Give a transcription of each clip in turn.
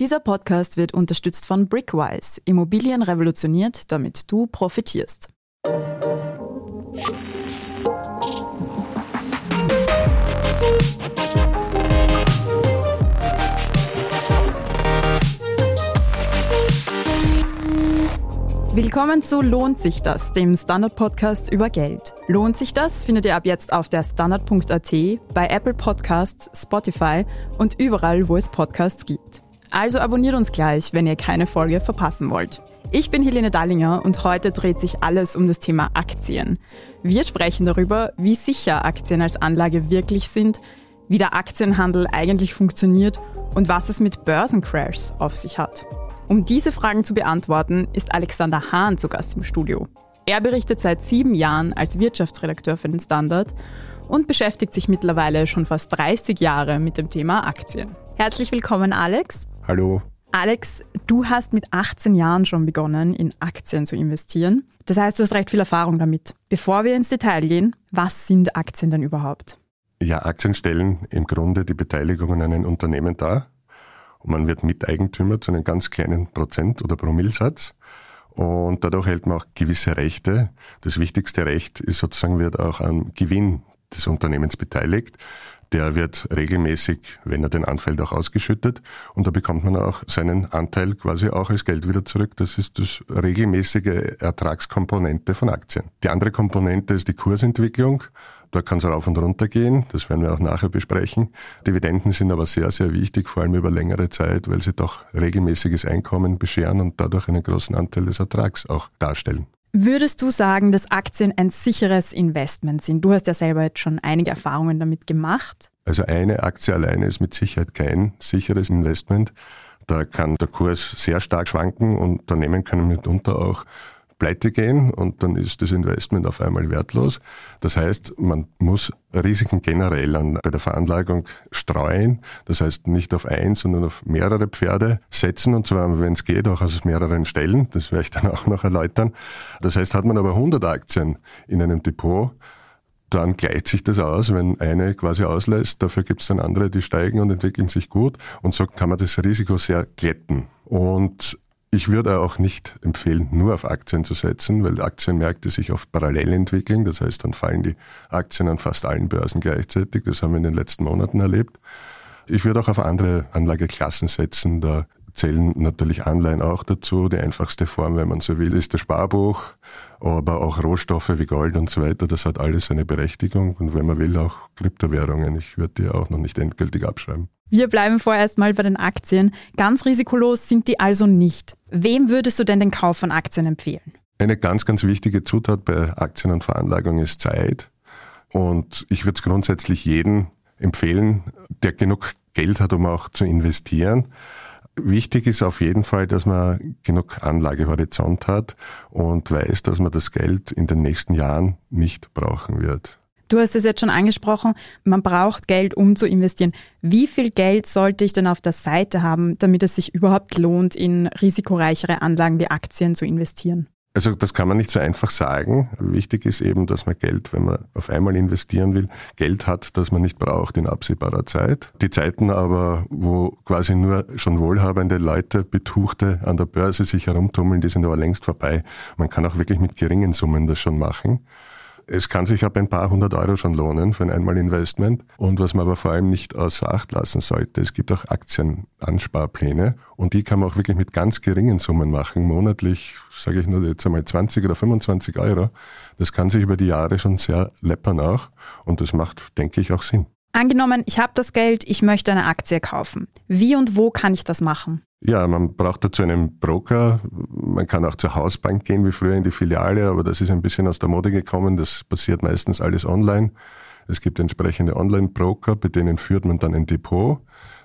Dieser Podcast wird unterstützt von Brickwise. Immobilien revolutioniert, damit du profitierst. Willkommen zu Lohnt sich das, dem Standard-Podcast über Geld. Lohnt sich das findet ihr ab jetzt auf der Standard.at, bei Apple Podcasts, Spotify und überall, wo es Podcasts gibt. Also abonniert uns gleich, wenn ihr keine Folge verpassen wollt. Ich bin Helene Dallinger und heute dreht sich alles um das Thema Aktien. Wir sprechen darüber, wie sicher Aktien als Anlage wirklich sind, wie der Aktienhandel eigentlich funktioniert und was es mit Börsencrashs auf sich hat. Um diese Fragen zu beantworten, ist Alexander Hahn zu Gast im Studio. Er berichtet seit sieben Jahren als Wirtschaftsredakteur für den Standard und beschäftigt sich mittlerweile schon fast 30 Jahre mit dem Thema Aktien. Herzlich willkommen, Alex. Hallo. Alex, du hast mit 18 Jahren schon begonnen, in Aktien zu investieren. Das heißt, du hast recht viel Erfahrung damit. Bevor wir ins Detail gehen, was sind Aktien denn überhaupt? Ja, Aktien stellen im Grunde die Beteiligung an einem Unternehmen dar. Und man wird Miteigentümer zu einem ganz kleinen Prozent- oder Promillsatz. Und dadurch hält man auch gewisse Rechte. Das wichtigste Recht ist sozusagen, wird auch am Gewinn des Unternehmens beteiligt. Der wird regelmäßig, wenn er denn anfällt, auch ausgeschüttet. Und da bekommt man auch seinen Anteil quasi auch als Geld wieder zurück. Das ist das regelmäßige Ertragskomponente von Aktien. Die andere Komponente ist die Kursentwicklung. Da kann es rauf und runter gehen, das werden wir auch nachher besprechen. Dividenden sind aber sehr, sehr wichtig, vor allem über längere Zeit, weil sie doch regelmäßiges Einkommen bescheren und dadurch einen großen Anteil des Ertrags auch darstellen. Würdest du sagen, dass Aktien ein sicheres Investment sind? Du hast ja selber jetzt schon einige Erfahrungen damit gemacht. Also eine Aktie alleine ist mit Sicherheit kein sicheres Investment. Da kann der Kurs sehr stark schwanken und Unternehmen können mitunter auch pleite gehen und dann ist das Investment auf einmal wertlos. Das heißt, man muss Risiken generell an, bei der Veranlagung streuen. Das heißt, nicht auf eins, sondern auf mehrere Pferde setzen und zwar, wenn es geht, auch aus mehreren Stellen. Das werde ich dann auch noch erläutern. Das heißt, hat man aber 100 Aktien in einem Depot, dann gleicht sich das aus, wenn eine quasi auslässt. Dafür gibt es dann andere, die steigen und entwickeln sich gut. Und so kann man das Risiko sehr glätten. Und ich würde auch nicht empfehlen, nur auf Aktien zu setzen, weil Aktienmärkte sich oft parallel entwickeln. Das heißt, dann fallen die Aktien an fast allen Börsen gleichzeitig. Das haben wir in den letzten Monaten erlebt. Ich würde auch auf andere Anlageklassen setzen. Da zählen natürlich Anleihen auch dazu. Die einfachste Form, wenn man so will, ist das Sparbuch, aber auch Rohstoffe wie Gold und so weiter. Das hat alles eine Berechtigung. Und wenn man will, auch Kryptowährungen. Ich würde die auch noch nicht endgültig abschreiben. Wir bleiben vorerst mal bei den Aktien. Ganz risikolos sind die also nicht. Wem würdest du denn den Kauf von Aktien empfehlen? Eine ganz, ganz wichtige Zutat bei Aktien und Veranlagung ist Zeit. Und ich würde es grundsätzlich jedem empfehlen, der genug Geld hat, um auch zu investieren. Wichtig ist auf jeden Fall, dass man genug Anlagehorizont hat und weiß, dass man das Geld in den nächsten Jahren nicht brauchen wird. Du hast es jetzt schon angesprochen, man braucht Geld, um zu investieren. Wie viel Geld sollte ich denn auf der Seite haben, damit es sich überhaupt lohnt, in risikoreichere Anlagen wie Aktien zu investieren? Also das kann man nicht so einfach sagen. Wichtig ist eben, dass man Geld, wenn man auf einmal investieren will, Geld hat, das man nicht braucht in absehbarer Zeit. Die Zeiten aber, wo quasi nur schon wohlhabende Leute, Betuchte an der Börse sich herumtummeln, die sind aber längst vorbei. Man kann auch wirklich mit geringen Summen das schon machen. Es kann sich ab ein paar hundert Euro schon lohnen für ein Einmalinvestment. Und was man aber vor allem nicht außer Acht lassen sollte, es gibt auch Aktienansparpläne und die kann man auch wirklich mit ganz geringen Summen machen. Monatlich, sage ich nur jetzt einmal 20 oder 25 Euro. Das kann sich über die Jahre schon sehr läppern auch und das macht, denke ich, auch Sinn. Angenommen, ich habe das Geld, ich möchte eine Aktie kaufen. Wie und wo kann ich das machen? Ja, man braucht dazu einen Broker. Man kann auch zur Hausbank gehen, wie früher in die Filiale, aber das ist ein bisschen aus der Mode gekommen. Das passiert meistens alles online. Es gibt entsprechende Online-Broker, bei denen führt man dann ein Depot.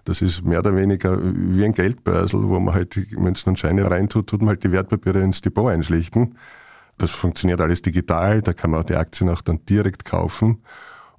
Das ist mehr oder weniger wie ein Geldbörsel, wo man halt Münzen und Scheine reintut, tut man halt die Wertpapiere ins Depot einschlichten. Das funktioniert alles digital, da kann man auch die Aktien auch dann direkt kaufen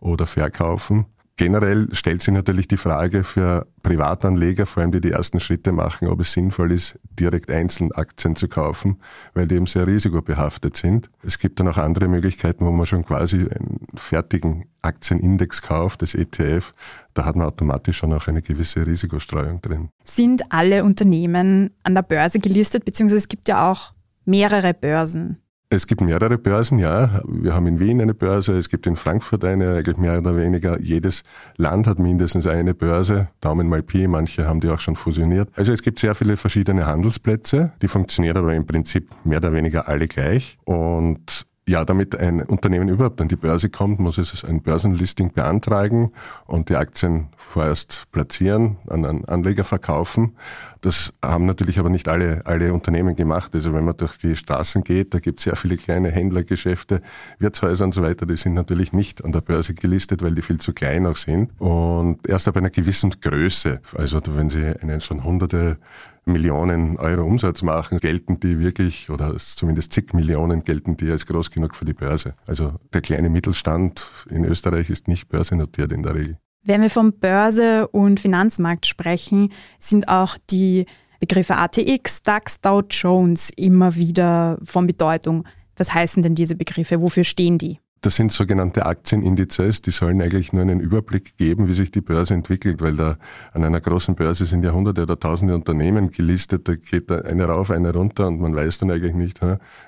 oder verkaufen. Generell stellt sich natürlich die Frage für Privatanleger, vor allem die die ersten Schritte machen, ob es sinnvoll ist, direkt einzeln Aktien zu kaufen, weil die eben sehr risikobehaftet sind. Es gibt dann auch andere Möglichkeiten, wo man schon quasi einen fertigen Aktienindex kauft, das ETF. Da hat man automatisch schon auch eine gewisse Risikostreuung drin. Sind alle Unternehmen an der Börse gelistet, beziehungsweise es gibt ja auch mehrere Börsen? Es gibt mehrere Börsen, ja. Wir haben in Wien eine Börse, es gibt in Frankfurt eine, eigentlich mehr oder weniger. Jedes Land hat mindestens eine Börse. Daumen mal Pi, manche haben die auch schon fusioniert. Also es gibt sehr viele verschiedene Handelsplätze. Die funktionieren aber im Prinzip mehr oder weniger alle gleich. Und ja, damit ein Unternehmen überhaupt an die Börse kommt, muss es ein Börsenlisting beantragen und die Aktien vorerst platzieren, an einen Anleger verkaufen. Das haben natürlich aber nicht alle, alle Unternehmen gemacht. Also wenn man durch die Straßen geht, da gibt es sehr viele kleine Händlergeschäfte, Wirtshäuser und so weiter, die sind natürlich nicht an der Börse gelistet, weil die viel zu klein auch sind. Und erst ab einer gewissen Größe, also wenn Sie einen schon hunderte Millionen Euro Umsatz machen, gelten die wirklich, oder zumindest zig Millionen gelten die als groß genug für die Börse. Also der kleine Mittelstand in Österreich ist nicht börsennotiert in der Regel. Wenn wir vom Börse- und Finanzmarkt sprechen, sind auch die Begriffe ATX, DAX, Dow Jones immer wieder von Bedeutung. Was heißen denn diese Begriffe? Wofür stehen die? Das sind sogenannte Aktienindizes, die sollen eigentlich nur einen Überblick geben, wie sich die Börse entwickelt, weil da an einer großen Börse sind ja hunderte oder tausende Unternehmen gelistet, da geht da eine rauf, eine runter und man weiß dann eigentlich nicht,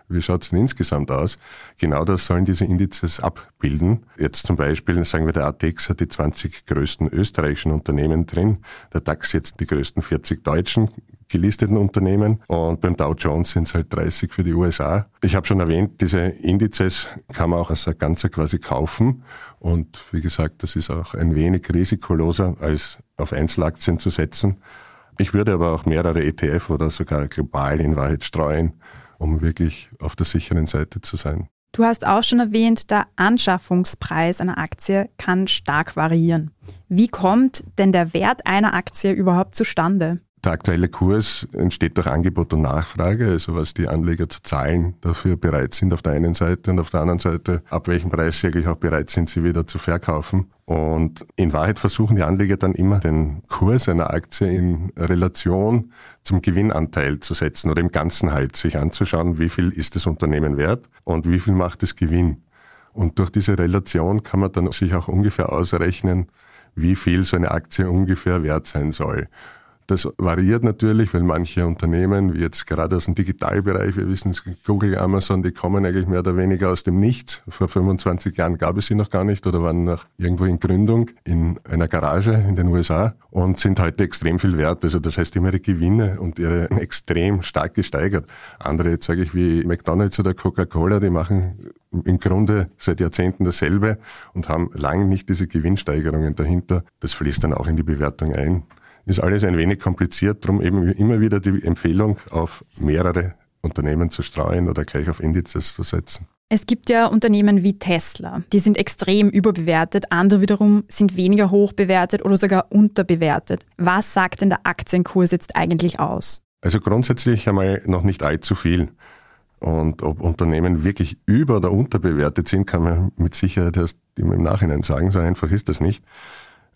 wie schaut es denn insgesamt aus. Genau das sollen diese Indizes abbilden. Jetzt zum Beispiel, sagen wir, der ATX hat die 20 größten österreichischen Unternehmen drin, der DAX jetzt die größten 40 deutschen, gelisteten Unternehmen und beim Dow Jones sind es halt 30 für die USA. Ich habe schon erwähnt, diese Indizes kann man auch als Ganzer quasi kaufen und wie gesagt, das ist auch ein wenig risikoloser als auf Einzelaktien zu setzen. Ich würde aber auch mehrere ETF oder sogar global in Wahrheit streuen, um wirklich auf der sicheren Seite zu sein. Du hast auch schon erwähnt, der Anschaffungspreis einer Aktie kann stark variieren. Wie kommt denn der Wert einer Aktie überhaupt zustande? Der aktuelle Kurs entsteht durch Angebot und Nachfrage, also was die Anleger zu zahlen dafür bereit sind auf der einen Seite und auf der anderen Seite, ab welchem Preis sie eigentlich auch bereit sind, sie wieder zu verkaufen. Und in Wahrheit versuchen die Anleger dann immer den Kurs einer Aktie in Relation zum Gewinnanteil zu setzen oder im Ganzen halt sich anzuschauen, wie viel ist das Unternehmen wert und wie viel macht es Gewinn. Und durch diese Relation kann man dann sich auch ungefähr ausrechnen, wie viel so eine Aktie ungefähr wert sein soll. Das variiert natürlich, weil manche Unternehmen, wie jetzt gerade aus dem Digitalbereich, wir wissen es, Google, Amazon, die kommen eigentlich mehr oder weniger aus dem Nichts. Vor 25 Jahren gab es sie noch gar nicht oder waren noch irgendwo in Gründung in einer Garage in den USA und sind heute extrem viel wert. Also das heißt, die haben ihre Gewinne und ihre extrem stark gesteigert. Andere, jetzt sage ich, wie McDonalds oder Coca-Cola, die machen im Grunde seit Jahrzehnten dasselbe und haben lang nicht diese Gewinnsteigerungen dahinter. Das fließt dann auch in die Bewertung ein ist alles ein wenig kompliziert, darum eben immer wieder die Empfehlung, auf mehrere Unternehmen zu streuen oder gleich auf Indizes zu setzen. Es gibt ja Unternehmen wie Tesla, die sind extrem überbewertet, andere wiederum sind weniger hoch bewertet oder sogar unterbewertet. Was sagt denn der Aktienkurs jetzt eigentlich aus? Also grundsätzlich einmal noch nicht allzu viel. Und ob Unternehmen wirklich über- oder unterbewertet sind, kann man mit Sicherheit erst im Nachhinein sagen. So einfach ist das nicht.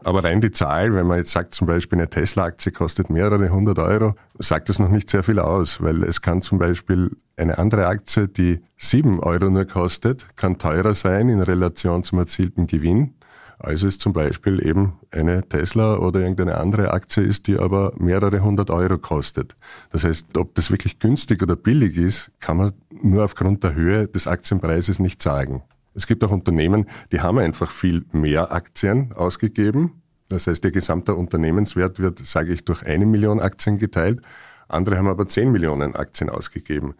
Aber rein die Zahl, wenn man jetzt sagt, zum Beispiel eine Tesla-Aktie kostet mehrere hundert Euro, sagt das noch nicht sehr viel aus, weil es kann zum Beispiel eine andere Aktie, die sieben Euro nur kostet, kann teurer sein in Relation zum erzielten Gewinn, als es zum Beispiel eben eine Tesla oder irgendeine andere Aktie ist, die aber mehrere hundert Euro kostet. Das heißt, ob das wirklich günstig oder billig ist, kann man nur aufgrund der Höhe des Aktienpreises nicht sagen. Es gibt auch Unternehmen, die haben einfach viel mehr Aktien ausgegeben. Das heißt, ihr gesamter Unternehmenswert wird, sage ich, durch eine Million Aktien geteilt. Andere haben aber zehn Millionen Aktien ausgegeben.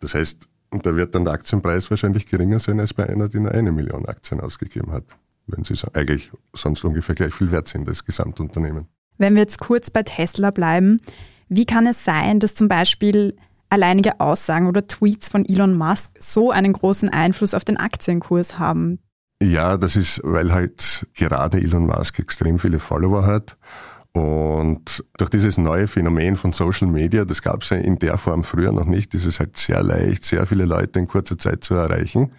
Das heißt, da wird dann der Aktienpreis wahrscheinlich geringer sein als bei einer, die nur eine Million Aktien ausgegeben hat. Wenn sie eigentlich sonst ungefähr gleich viel wert sind, das Gesamtunternehmen. Wenn wir jetzt kurz bei Tesla bleiben, wie kann es sein, dass zum Beispiel alleinige Aussagen oder Tweets von Elon Musk so einen großen Einfluss auf den Aktienkurs haben? Ja, das ist, weil halt gerade Elon Musk extrem viele Follower hat. Und durch dieses neue Phänomen von Social Media, das gab es ja in der Form früher noch nicht, ist es halt sehr leicht, sehr viele Leute in kurzer Zeit zu erreichen.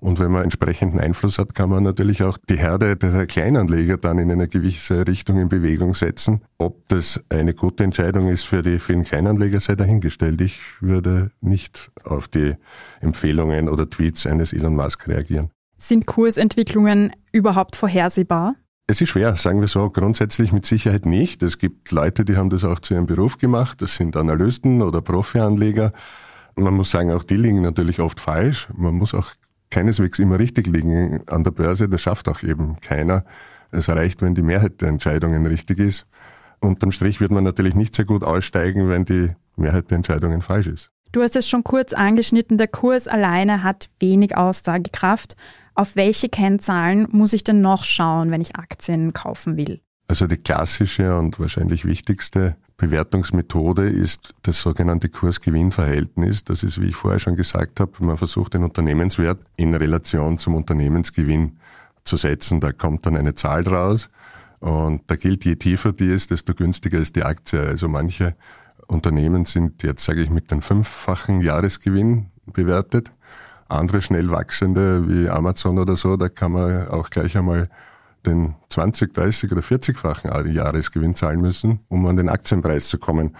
Und wenn man entsprechenden Einfluss hat, kann man natürlich auch die Herde der Kleinanleger dann in eine gewisse Richtung in Bewegung setzen. Ob das eine gute Entscheidung ist für die vielen Kleinanleger, sei dahingestellt. Ich würde nicht auf die Empfehlungen oder Tweets eines Elon Musk reagieren. Sind Kursentwicklungen überhaupt vorhersehbar? Es ist schwer, sagen wir so, grundsätzlich mit Sicherheit nicht. Es gibt Leute, die haben das auch zu ihrem Beruf gemacht. Das sind Analysten oder Profi-Anleger. Man muss sagen, auch die liegen natürlich oft falsch. Man muss auch keineswegs immer richtig liegen an der Börse. Das schafft auch eben keiner. Es reicht, wenn die Mehrheit der Entscheidungen richtig ist. Unterm Strich wird man natürlich nicht sehr gut aussteigen, wenn die Mehrheit der Entscheidungen falsch ist. Du hast es schon kurz angeschnitten, der Kurs alleine hat wenig Aussagekraft. Auf welche Kennzahlen muss ich denn noch schauen, wenn ich Aktien kaufen will? Also die klassische und wahrscheinlich wichtigste Bewertungsmethode ist das sogenannte Kurs-Gewinn-Verhältnis. Das ist, wie ich vorher schon gesagt habe, man versucht den Unternehmenswert in Relation zum Unternehmensgewinn zu setzen. Da kommt dann eine Zahl raus und da gilt, je tiefer die ist, desto günstiger ist die Aktie. Also manche Unternehmen sind jetzt, sage ich, mit dem fünffachen Jahresgewinn bewertet. Andere schnell wachsende wie Amazon oder so, da kann man auch gleich einmal den 20, 30 oder 40-fachen Jahresgewinn zahlen müssen, um an den Aktienpreis zu kommen.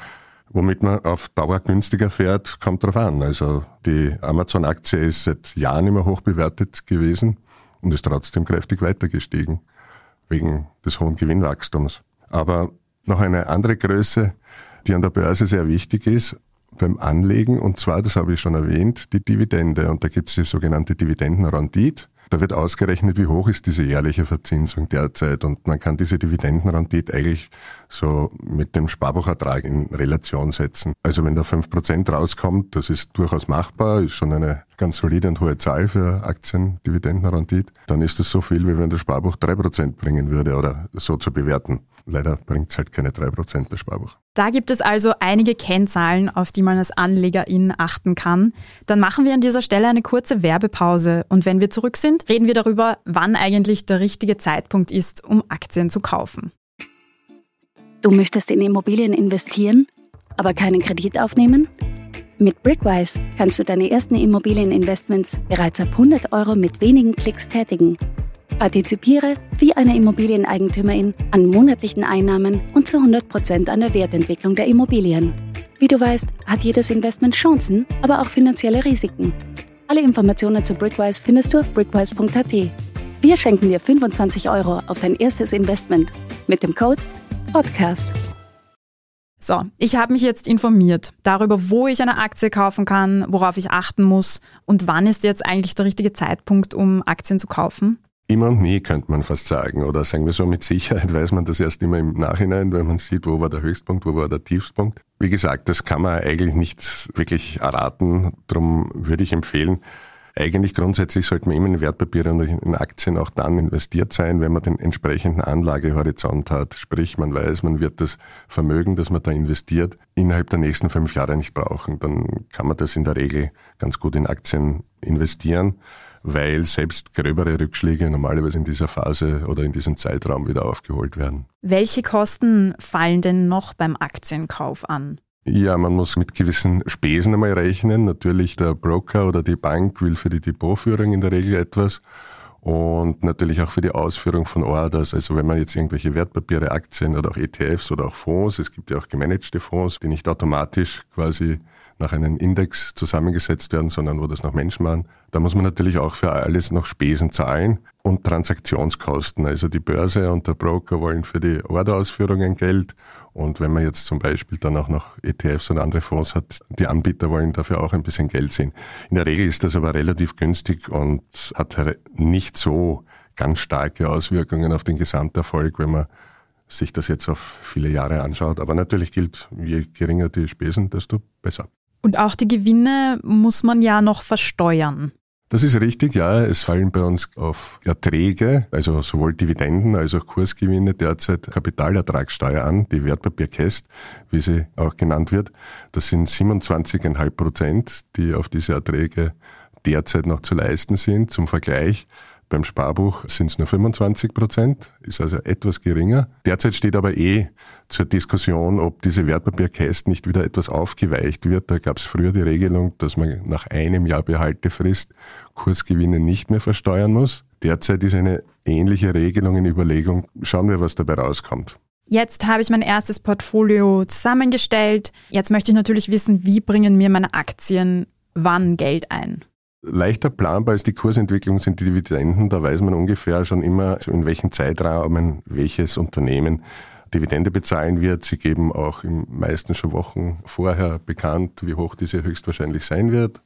Womit man auf Dauer günstiger fährt, kommt drauf an. Also die Amazon-Aktie ist seit Jahren immer hoch bewertet gewesen und ist trotzdem kräftig weiter gestiegen, wegen des hohen Gewinnwachstums. Aber noch eine andere Größe, die an der Börse sehr wichtig ist, beim Anlegen, und zwar, das habe ich schon erwähnt, die Dividende. Und da gibt es die sogenannte Dividendenrendite. Da wird ausgerechnet, wie hoch ist diese jährliche Verzinsung derzeit und man kann diese Dividendenrendite eigentlich so mit dem Sparbuchertrag in Relation setzen. Also wenn da fünf Prozent rauskommt, das ist durchaus machbar, ist schon eine ganz solide und hohe Zahl für Aktien-Dividendenrendite, dann ist das so viel, wie wenn das Sparbuch drei Prozent bringen würde oder so zu bewerten. Leider bringt es halt keine drei Prozent das Sparbuch. Da gibt es also einige Kennzahlen, auf die man als Anlegerin achten kann. Dann machen wir an dieser Stelle eine kurze Werbepause und wenn wir zurück sind, reden wir darüber, wann eigentlich der richtige Zeitpunkt ist, um Aktien zu kaufen. Du möchtest in Immobilien investieren, aber keinen Kredit aufnehmen? Mit Brickwise kannst du deine ersten Immobilieninvestments bereits ab 100 Euro mit wenigen Klicks tätigen. Partizipiere wie eine Immobilieneigentümerin an monatlichen Einnahmen und zu 100% an der Wertentwicklung der Immobilien. Wie du weißt, hat jedes Investment Chancen, aber auch finanzielle Risiken. Alle Informationen zu Brickwise findest du auf brickwise.at. Wir schenken dir 25 Euro auf dein erstes Investment mit dem Code PODCAST. So, ich habe mich jetzt informiert darüber, wo ich eine Aktie kaufen kann, worauf ich achten muss und wann ist jetzt eigentlich der richtige Zeitpunkt, um Aktien zu kaufen. Immer und nie könnte man fast sagen. Oder sagen wir so, mit Sicherheit weiß man das erst immer im Nachhinein, wenn man sieht, wo war der Höchstpunkt, wo war der Tiefstpunkt. Wie gesagt, das kann man eigentlich nicht wirklich erraten. Darum würde ich empfehlen, eigentlich grundsätzlich sollte man immer in Wertpapiere und in Aktien auch dann investiert sein, wenn man den entsprechenden Anlagehorizont hat. Sprich, man weiß, man wird das Vermögen, das man da investiert, innerhalb der nächsten fünf Jahre nicht brauchen. Dann kann man das in der Regel ganz gut in Aktien investieren weil selbst gröbere Rückschläge normalerweise in dieser Phase oder in diesem Zeitraum wieder aufgeholt werden. Welche Kosten fallen denn noch beim Aktienkauf an? Ja, man muss mit gewissen Spesen einmal rechnen. Natürlich der Broker oder die Bank will für die Depotführung in der Regel etwas und natürlich auch für die Ausführung von Orders. Also wenn man jetzt irgendwelche Wertpapiere, Aktien oder auch ETFs oder auch Fonds, es gibt ja auch gemanagte Fonds, die nicht automatisch quasi nach einem Index zusammengesetzt werden, sondern wo das noch Menschen waren. Da muss man natürlich auch für alles noch Spesen zahlen und Transaktionskosten. Also die Börse und der Broker wollen für die Orderausführungen Geld. Und wenn man jetzt zum Beispiel dann auch noch ETFs und andere Fonds hat, die Anbieter wollen dafür auch ein bisschen Geld sehen. In der Regel ist das aber relativ günstig und hat nicht so ganz starke Auswirkungen auf den Gesamterfolg, wenn man sich das jetzt auf viele Jahre anschaut. Aber natürlich gilt, je geringer die Spesen, desto besser. Und auch die Gewinne muss man ja noch versteuern. Das ist richtig, ja. Es fallen bei uns auf Erträge, also sowohl Dividenden als auch Kursgewinne derzeit Kapitalertragssteuer an, die Wertpapierkäst, wie sie auch genannt wird. Das sind 27,5 Prozent, die auf diese Erträge derzeit noch zu leisten sind. Zum Vergleich, Beim Sparbuch sind es nur 25 Prozent, ist also etwas geringer. Derzeit steht aber eh zur Diskussion, ob diese Wertpapierkästen nicht wieder etwas aufgeweicht wird. Da gab es früher die Regelung, dass man nach einem Jahr Behaltefrist Kursgewinne nicht mehr versteuern muss. Derzeit ist eine ähnliche Regelung in Überlegung. Schauen wir, was dabei rauskommt. Jetzt habe ich mein erstes Portfolio zusammengestellt. Jetzt möchte ich natürlich wissen, wie bringen mir meine Aktien wann Geld ein? Leichter planbar ist die Kursentwicklung sind die Dividenden. Da weiß man ungefähr schon immer, in welchen Zeitrahmen welches Unternehmen Dividende bezahlen wird. Sie geben auch im meisten schon Wochen vorher bekannt, wie hoch diese höchstwahrscheinlich sein wird.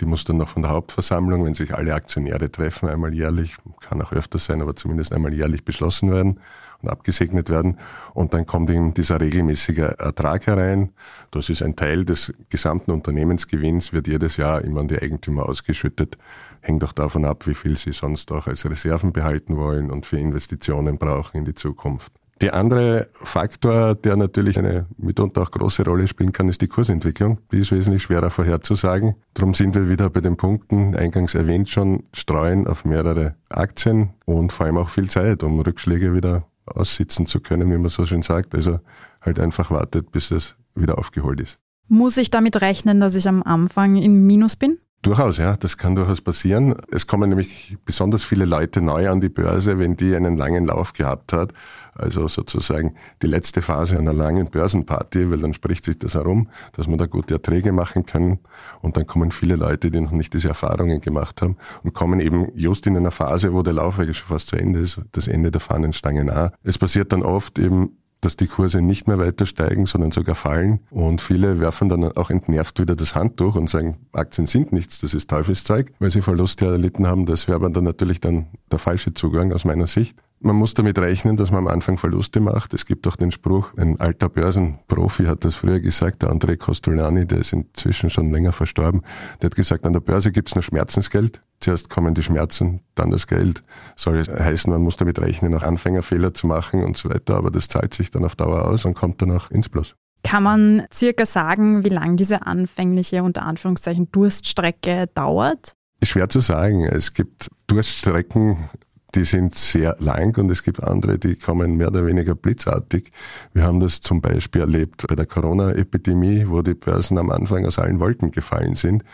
Die muss dann noch von der Hauptversammlung, wenn sich alle Aktionäre treffen, einmal jährlich, kann auch öfter sein, aber zumindest einmal jährlich beschlossen werden und abgesegnet werden. Und dann kommt eben dieser regelmäßige Ertrag herein. Das ist ein Teil des gesamten Unternehmensgewinns, wird jedes Jahr immer an die Eigentümer ausgeschüttet. Hängt auch davon ab, wie viel sie sonst auch als Reserven behalten wollen und für Investitionen brauchen in die Zukunft. Der andere Faktor, der natürlich eine mitunter auch große Rolle spielen kann, ist die Kursentwicklung. Die ist wesentlich schwerer vorherzusagen. Darum sind wir wieder bei den Punkten, eingangs erwähnt schon, streuen auf mehrere Aktien und vor allem auch viel Zeit, um Rückschläge wieder aussitzen zu können, wie man so schön sagt. Also halt einfach wartet, bis es wieder aufgeholt ist. Muss ich damit rechnen, dass ich am Anfang im Minus bin? Durchaus, ja, das kann durchaus passieren. Es kommen nämlich besonders viele Leute neu an die Börse, wenn die einen langen Lauf gehabt hat. Also sozusagen die letzte Phase einer langen Börsenparty, weil dann spricht sich das herum, dass man da gute Erträge machen kann. Und dann kommen viele Leute, die noch nicht diese Erfahrungen gemacht haben und kommen eben just in einer Phase, wo der Lauf eigentlich schon fast zu Ende ist, das Ende der Fahnenstange nah. Es passiert dann oft eben dass die Kurse nicht mehr weiter steigen, sondern sogar fallen. Und viele werfen dann auch entnervt wieder das Handtuch und sagen, Aktien sind nichts, das ist Teufelszeug, weil sie Verluste erlitten haben. Das wäre aber dann natürlich dann der falsche Zugang aus meiner Sicht. Man muss damit rechnen, dass man am Anfang Verluste macht. Es gibt auch den Spruch, ein alter Börsenprofi hat das früher gesagt, der André Costolani, der ist inzwischen schon länger verstorben, der hat gesagt, an der Börse gibt's nur Schmerzensgeld. Zuerst kommen die Schmerzen, dann das Geld. Soll heißen, man muss damit rechnen, auch Anfängerfehler zu machen und so weiter, aber das zahlt sich dann auf Dauer aus und kommt dann auch ins Plus. Kann man circa sagen, wie lang diese anfängliche unter Anführungszeichen Durststrecke dauert? Ist schwer zu sagen. Es gibt Durststrecken, die sind sehr lang und es gibt andere, die kommen mehr oder weniger blitzartig. Wir haben das zum Beispiel erlebt bei der Corona-Epidemie, wo die Börsen am Anfang aus allen Wolken gefallen sind.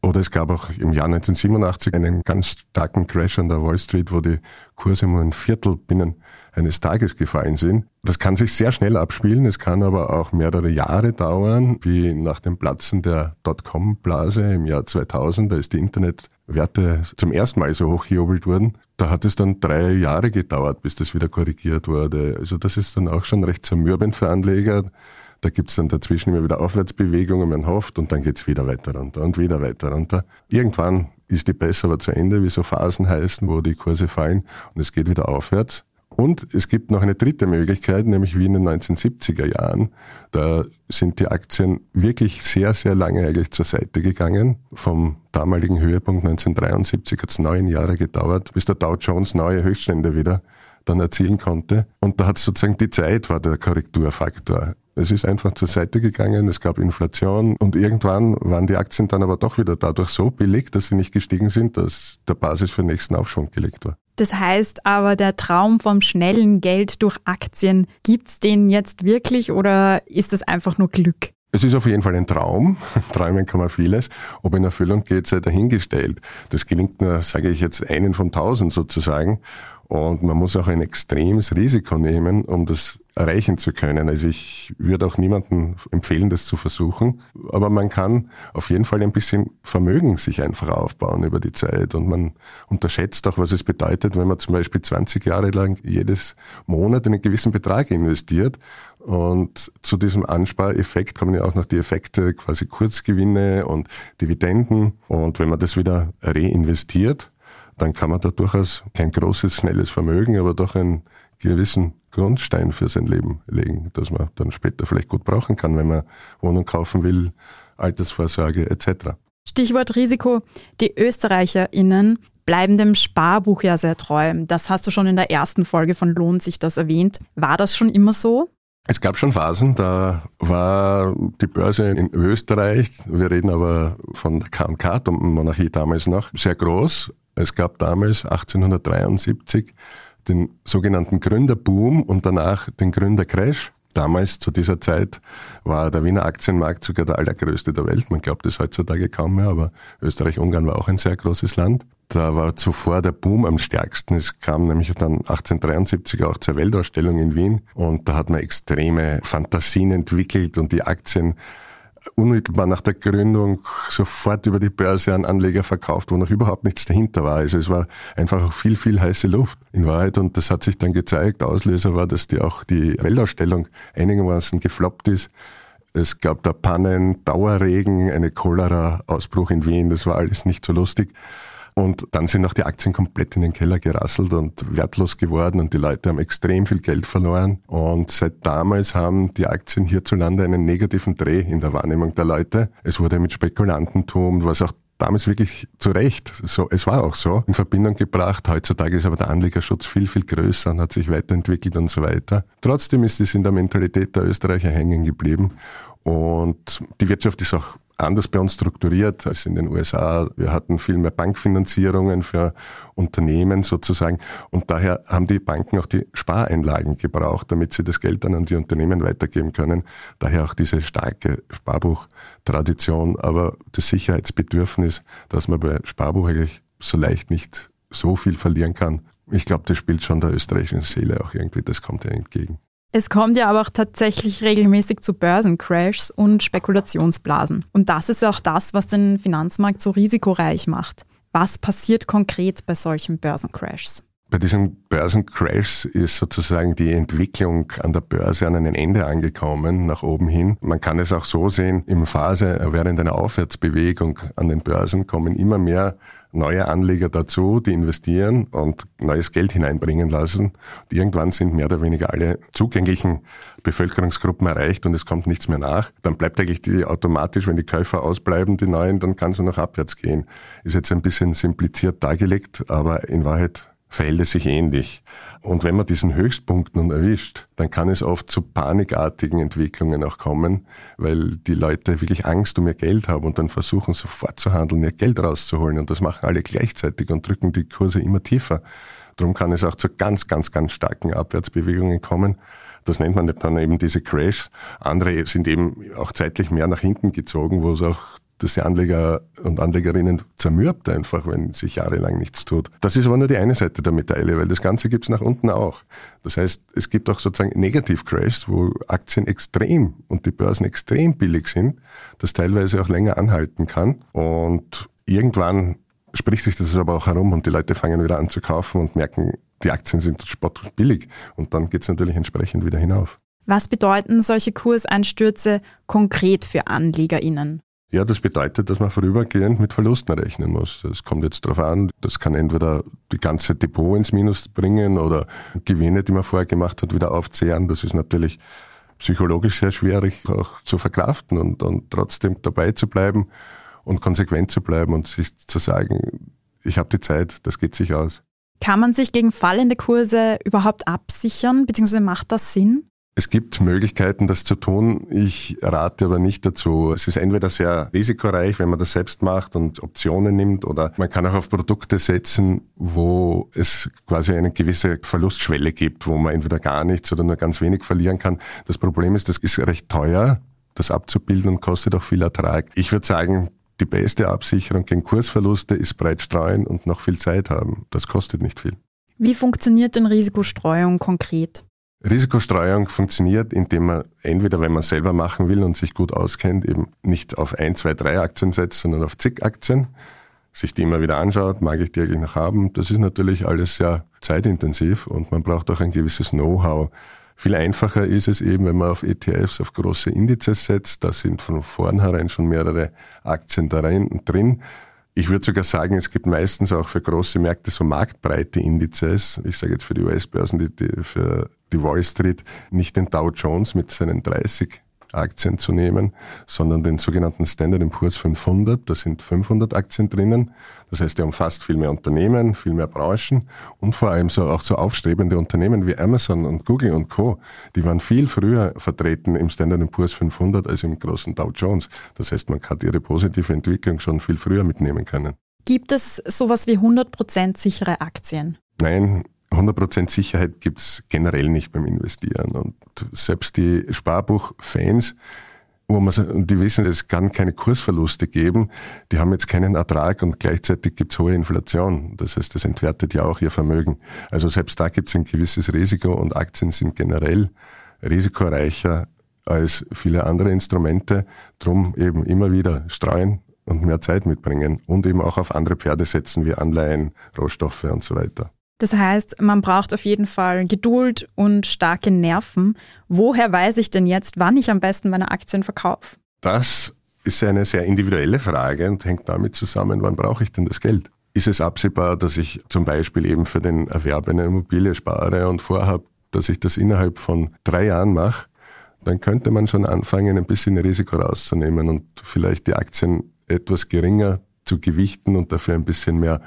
Oder es gab auch im Jahr 1987 einen ganz starken Crash an der Wall Street, wo die Kurse um ein Viertel binnen eines Tages gefallen sind. Das kann sich sehr schnell abspielen, es kann aber auch mehrere Jahre dauern, wie nach dem Platzen der Dotcom-Blase im Jahr 2000. Da ist die Internetwerte zum ersten Mal so hochgejubelt worden. Da hat es dann drei Jahre gedauert, bis das wieder korrigiert wurde. Also das ist dann auch schon recht zermürbend für Anleger. Da gibt's dann dazwischen immer wieder Aufwärtsbewegungen, man hofft, und dann geht's wieder weiter runter und wieder weiter runter. Irgendwann ist die Presse aber zu Ende, wie so Phasen heißen, wo die Kurse fallen und es geht wieder aufwärts. Und es gibt noch eine dritte Möglichkeit, nämlich wie in den 1970er Jahren. Da sind die Aktien wirklich sehr, sehr lange eigentlich zur Seite gegangen. Vom damaligen Höhepunkt 1973 hat es neun Jahre gedauert, bis der Dow Jones neue Höchststände wieder dann erzielen konnte. Und da hat sozusagen die Zeit war der Korrekturfaktor. Es ist einfach zur Seite gegangen, es gab Inflation und irgendwann waren die Aktien dann aber doch wieder dadurch so billig, dass sie nicht gestiegen sind, dass der Basis für den nächsten Aufschwung gelegt war. Das heißt aber, der Traum vom schnellen Geld durch Aktien, gibt's den jetzt wirklich oder ist das einfach nur Glück? Es ist auf jeden Fall ein Traum. Träumen kann man vieles. Ob in Erfüllung geht, sei dahingestellt. Das gelingt nur, sage ich jetzt, einen von tausend sozusagen. Und man muss auch ein extremes Risiko nehmen, um das erreichen zu können. Also ich würde auch niemandem empfehlen, das zu versuchen. Aber man kann auf jeden Fall ein bisschen Vermögen sich einfach aufbauen über die Zeit. Und man unterschätzt auch, was es bedeutet, wenn man zum Beispiel 20 Jahre lang jedes Monat einen gewissen Betrag investiert. Und zu diesem Anspareffekt kommen ja auch noch die Effekte, quasi Kurzgewinne und Dividenden. Und wenn man das wieder reinvestiert, dann kann man da durchaus kein großes, schnelles Vermögen, aber doch einen gewissen Grundstein für sein Leben legen, dass man dann später vielleicht gut brauchen kann, wenn man Wohnung kaufen will, Altersvorsorge etc. Stichwort Risiko. Die ÖsterreicherInnen bleiben dem Sparbuch ja sehr treu. Das hast du schon in der ersten Folge von Lohnt sich das erwähnt. War das schon immer so? Es gab schon Phasen, da war die Börse in Österreich, wir reden aber von der KMK-Monarchie damals noch, sehr groß. Es gab damals 1873 den sogenannten Gründerboom und danach den Gründercrash. Damals, zu dieser Zeit, war der Wiener Aktienmarkt sogar der allergrößte der Welt. Man glaubt es heutzutage kaum mehr, aber Österreich-Ungarn war auch ein sehr großes Land. Da war zuvor der Boom am stärksten. Es kam nämlich dann 1873 auch zur Weltausstellung in Wien und da hat man extreme Fantasien entwickelt und die Aktien unmittelbar nach der Gründung sofort über die Börse an Anleger verkauft, wo noch überhaupt nichts dahinter war. Also es war einfach viel, viel heiße Luft in Wahrheit und das hat sich dann gezeigt. Auslöser war, dass die auch die Weltausstellung einigermaßen gefloppt ist. Es gab da Pannen, Dauerregen, eine Cholera-Ausbruch in Wien. Das war alles nicht so lustig. Und dann sind auch die Aktien komplett in den Keller gerasselt und wertlos geworden und die Leute haben extrem viel Geld verloren. Und seit damals haben die Aktien hierzulande einen negativen Dreh in der Wahrnehmung der Leute. Es wurde mit Spekulantentum, was auch damals wirklich zu Recht, so, es war auch so, in Verbindung gebracht. Heutzutage ist aber der Anlegerschutz viel, viel größer und hat sich weiterentwickelt und so weiter. Trotzdem ist es in der Mentalität der Österreicher hängen geblieben. Und die Wirtschaft ist auch anders bei uns strukturiert als in den USA. Wir hatten viel mehr Bankfinanzierungen für Unternehmen sozusagen und daher haben die Banken auch die Spareinlagen gebraucht, damit sie das Geld dann an die Unternehmen weitergeben können. Daher auch diese starke Sparbuchtradition, aber das Sicherheitsbedürfnis, dass man bei Sparbuch eigentlich so leicht nicht so viel verlieren kann. Ich glaube, das spielt schon der österreichischen Seele auch irgendwie, das kommt ja entgegen. Es kommt ja aber auch tatsächlich regelmäßig zu Börsencrashs und Spekulationsblasen. Und das ist auch das, was den Finanzmarkt so risikoreich macht. Was passiert konkret bei solchen Börsencrashs? Bei diesen Börsencrashs ist sozusagen die Entwicklung an der Börse an ein Ende angekommen, nach oben hin. Man kann es auch so sehen, im Phase während einer Aufwärtsbewegung an den Börsen kommen immer mehr neue Anleger dazu, die investieren und neues Geld hineinbringen lassen. Und irgendwann sind mehr oder weniger alle zugänglichen Bevölkerungsgruppen erreicht und es kommt nichts mehr nach. Dann bleibt eigentlich die automatisch, wenn die Käufer ausbleiben, die neuen, dann kann es noch abwärts gehen. Ist jetzt ein bisschen simpliziert dargelegt, aber in Wahrheit verhält es sich ähnlich. Und wenn man diesen Höchstpunkt nun erwischt, dann kann es oft zu panikartigen Entwicklungen auch kommen, weil die Leute wirklich Angst um ihr Geld haben und dann versuchen sofort zu handeln, ihr Geld rauszuholen. Und das machen alle gleichzeitig und drücken die Kurse immer tiefer. Darum kann es auch zu ganz, ganz, ganz starken Abwärtsbewegungen kommen. Das nennt man dann eben diese Crashs. Andere sind eben auch zeitlich mehr nach hinten gezogen, wo es auch dass die Anleger und Anlegerinnen zermürbt einfach, wenn sich jahrelang nichts tut. Das ist aber nur die eine Seite der Medaille, weil das Ganze gibt's nach unten auch. Das heißt, es gibt auch sozusagen Negativ-Crashs, wo Aktien extrem und die Börsen extrem billig sind, das teilweise auch länger anhalten kann. Und irgendwann spricht sich das aber auch herum und die Leute fangen wieder an zu kaufen und merken, die Aktien sind spottbillig und dann geht's natürlich entsprechend wieder hinauf. Was bedeuten solche Kurseinstürze konkret für AnlegerInnen? Ja, das bedeutet, dass man vorübergehend mit Verlusten rechnen muss. Das kommt jetzt darauf an, das kann entweder die ganze Depot ins Minus bringen oder Gewinne, die man vorher gemacht hat, wieder aufzehren. Das ist natürlich psychologisch sehr schwierig auch zu verkraften und, und trotzdem dabei zu bleiben und konsequent zu bleiben und sich zu sagen, ich habe die Zeit, das geht sich aus. Kann man sich gegen fallende Kurse überhaupt absichern, beziehungsweise macht das Sinn? Es gibt Möglichkeiten, das zu tun. Ich rate aber nicht dazu. Es ist entweder sehr risikoreich, wenn man das selbst macht und Optionen nimmt, oder man kann auch auf Produkte setzen, wo es quasi eine gewisse Verlustschwelle gibt, wo man entweder gar nichts oder nur ganz wenig verlieren kann. Das Problem ist, das ist recht teuer, das abzubilden und kostet auch viel Ertrag. Ich würde sagen, die beste Absicherung gegen Kursverluste ist breit streuen und noch viel Zeit haben. Das kostet nicht viel. Wie funktioniert denn Risikostreuung konkret? Risikostreuung funktioniert, indem man entweder, wenn man selber machen will und sich gut auskennt, eben nicht auf ein, zwei, drei Aktien setzt, sondern auf zig Aktien, sich die immer wieder anschaut, mag ich die eigentlich noch haben. Das ist natürlich alles sehr zeitintensiv und man braucht auch ein gewisses Know-how. Viel einfacher ist es eben, wenn man auf ETFs, auf große Indizes setzt. Da sind von vornherein schon mehrere Aktien drin. Ich würde sogar sagen, es gibt meistens auch für große Märkte so marktbreite Indizes. Ich sage jetzt für die US-Börsen, die, die, für die Wall Street nicht den Dow Jones mit seinen 30 Aktien zu nehmen, sondern den sogenannten Standard Poor's 500. Da sind 500 Aktien drinnen. Das heißt, er umfasst viel mehr Unternehmen, viel mehr Branchen und vor allem so auch so aufstrebende Unternehmen wie Amazon und Google und Co. Die waren viel früher vertreten im Standard Poor's 500 als im großen Dow Jones. Das heißt, man hat ihre positive Entwicklung schon viel früher mitnehmen können. Gibt es sowas wie 100% sichere Aktien? Nein, 100% Sicherheit gibt's generell nicht beim Investieren. Und selbst die Sparbuchfans, wo man, die wissen, es kann keine Kursverluste geben, die haben jetzt keinen Ertrag und gleichzeitig gibt's hohe Inflation. Das heißt, das entwertet ja auch ihr Vermögen. Also selbst da gibt's ein gewisses Risiko und Aktien sind generell risikoreicher als viele andere Instrumente. Drum eben immer wieder streuen, und mehr Zeit mitbringen und eben auch auf andere Pferde setzen wie Anleihen, Rohstoffe und so weiter. Das heißt, man braucht auf jeden Fall Geduld und starke Nerven. Woher weiß ich denn jetzt, wann ich am besten meine Aktien verkaufe? Das ist eine sehr individuelle Frage und hängt damit zusammen, wann brauche ich denn das Geld? Ist es absehbar, dass ich zum Beispiel eben für den Erwerb einer Immobilie spare und vorhabe, dass ich das innerhalb von drei Jahren mache, dann könnte man schon anfangen, ein bisschen Risiko rauszunehmen und vielleicht die Aktien etwas geringer zu gewichten und dafür ein bisschen mehr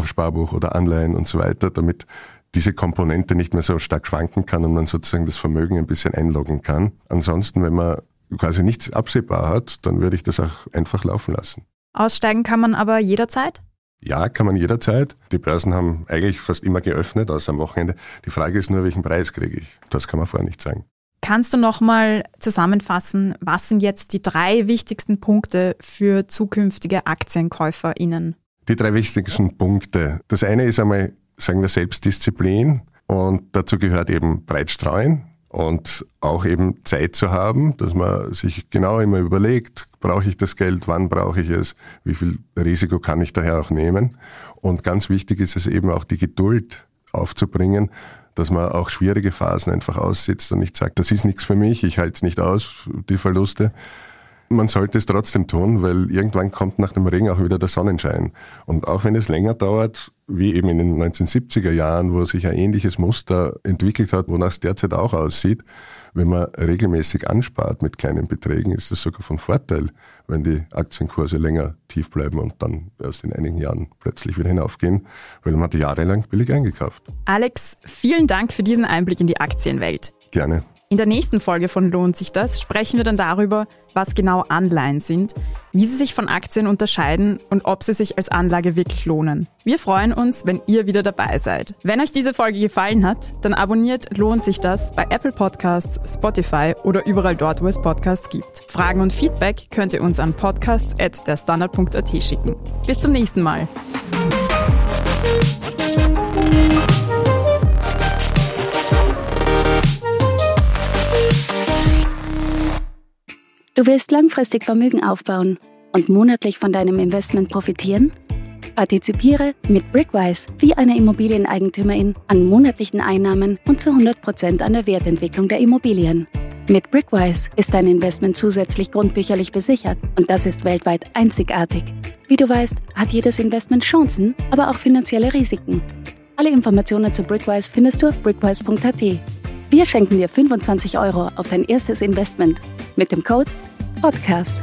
auf Sparbuch oder Anleihen und so weiter, damit diese Komponente nicht mehr so stark schwanken kann und man sozusagen das Vermögen ein bisschen einloggen kann. Ansonsten, wenn man quasi nichts absehbar hat, dann würde ich das auch einfach laufen lassen. Aussteigen kann man aber jederzeit? Ja, kann man jederzeit. Die Börsen haben eigentlich fast immer geöffnet, außer am Wochenende. Die Frage ist nur, welchen Preis kriege ich? Das kann man vorher nicht sagen. Kannst du nochmal zusammenfassen, was sind jetzt die drei wichtigsten Punkte für zukünftige AktienkäuferInnen? Die drei wichtigsten Punkte. Das eine ist einmal, sagen wir, Selbstdisziplin und dazu gehört eben breit streuen und auch eben Zeit zu haben, dass man sich genau immer überlegt, brauche ich das Geld, wann brauche ich es, wie viel Risiko kann ich daher auch nehmen. Und ganz wichtig ist es eben auch die Geduld aufzubringen, dass man auch schwierige Phasen einfach aussitzt und nicht sagt, das ist nichts für mich, ich halte es nicht aus, die Verluste. Man sollte es trotzdem tun, weil irgendwann kommt nach dem Regen auch wieder der Sonnenschein. Und auch wenn es länger dauert, wie eben in den 1970er Jahren, wo sich ein ähnliches Muster entwickelt hat, wonach es derzeit auch aussieht, wenn man regelmäßig anspart mit kleinen Beträgen, ist das sogar von Vorteil, wenn die Aktienkurse länger tief bleiben und dann erst in einigen Jahren plötzlich wieder hinaufgehen, weil man hat jahrelang billig eingekauft. Alex, vielen Dank für diesen Einblick in die Aktienwelt. Gerne. In der nächsten Folge von Lohnt sich das sprechen wir dann darüber, was genau Anleihen sind, wie sie sich von Aktien unterscheiden und ob sie sich als Anlage wirklich lohnen. Wir freuen uns, wenn ihr wieder dabei seid. Wenn euch diese Folge gefallen hat, dann abonniert Lohnt sich das bei Apple Podcasts, Spotify oder überall dort, wo es Podcasts gibt. Fragen und Feedback könnt ihr uns an podcasts.derstandard.at schicken. Bis zum nächsten Mal. Du willst langfristig Vermögen aufbauen und monatlich von deinem Investment profitieren? Partizipiere mit Brickwise wie eine Immobilieneigentümerin an monatlichen Einnahmen und zu 100% an der Wertentwicklung der Immobilien. Mit Brickwise ist dein Investment zusätzlich grundbücherlich besichert und das ist weltweit einzigartig. Wie du weißt, hat jedes Investment Chancen, aber auch finanzielle Risiken. Alle Informationen zu Brickwise findest du auf brickwise.at. Wir schenken dir 25 Euro auf dein erstes Investment mit dem Code Podcast.